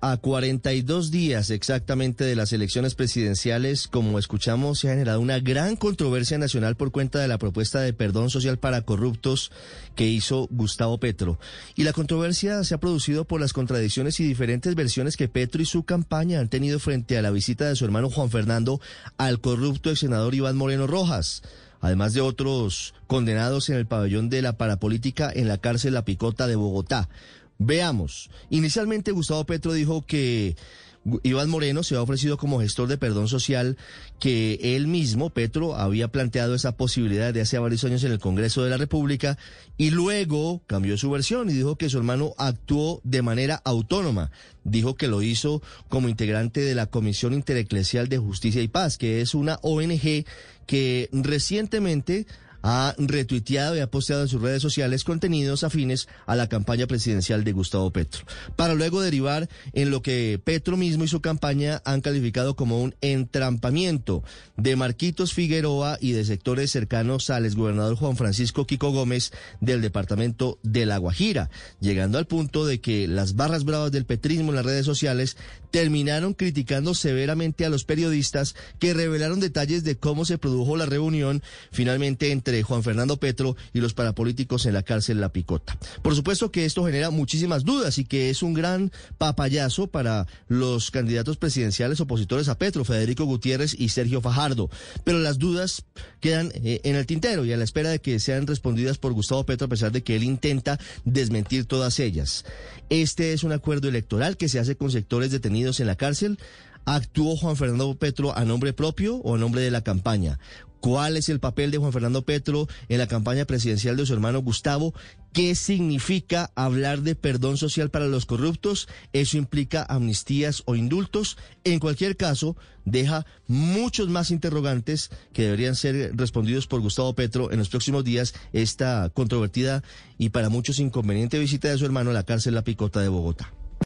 A 42 días exactamente de las elecciones presidenciales, como escuchamos, se ha generado una gran controversia nacional por cuenta de la propuesta de perdón social para corruptos que hizo Gustavo Petro. Y la controversia se ha producido por las contradicciones y diferentes versiones que Petro y su campaña han tenido frente a la visita de su hermano Juan Fernando al corrupto ex senador Iván Moreno Rojas además de otros condenados en el pabellón de la parapolítica en la cárcel La Picota de Bogotá. Veamos. Inicialmente Gustavo Petro dijo que Iván Moreno se ha ofrecido como gestor de perdón social que él mismo, Petro, había planteado esa posibilidad de hace varios años en el Congreso de la República y luego cambió su versión y dijo que su hermano actuó de manera autónoma. Dijo que lo hizo como integrante de la Comisión Intereclesial de Justicia y Paz, que es una ONG que recientemente ha retuiteado y ha posteado en sus redes sociales contenidos afines a la campaña presidencial de Gustavo Petro, para luego derivar en lo que Petro mismo y su campaña han calificado como un entrampamiento de Marquitos Figueroa y de sectores cercanos al exgobernador Juan Francisco Kiko Gómez del departamento de La Guajira, llegando al punto de que las barras bravas del petrismo en las redes sociales terminaron criticando severamente a los periodistas que revelaron detalles de cómo se produjo la reunión finalmente Juan Fernando Petro y los parapolíticos en la cárcel La Picota. Por supuesto que esto genera muchísimas dudas y que es un gran papayazo para los candidatos presidenciales opositores a Petro, Federico Gutiérrez y Sergio Fajardo. Pero las dudas quedan eh, en el tintero y a la espera de que sean respondidas por Gustavo Petro a pesar de que él intenta desmentir todas ellas. Este es un acuerdo electoral que se hace con sectores detenidos en la cárcel. ¿Actuó Juan Fernando Petro a nombre propio o a nombre de la campaña? ¿Cuál es el papel de Juan Fernando Petro en la campaña presidencial de su hermano Gustavo? ¿Qué significa hablar de perdón social para los corruptos? ¿Eso implica amnistías o indultos? En cualquier caso, deja muchos más interrogantes que deberían ser respondidos por Gustavo Petro en los próximos días esta controvertida y para muchos inconveniente visita de su hermano a la cárcel La Picota de Bogotá.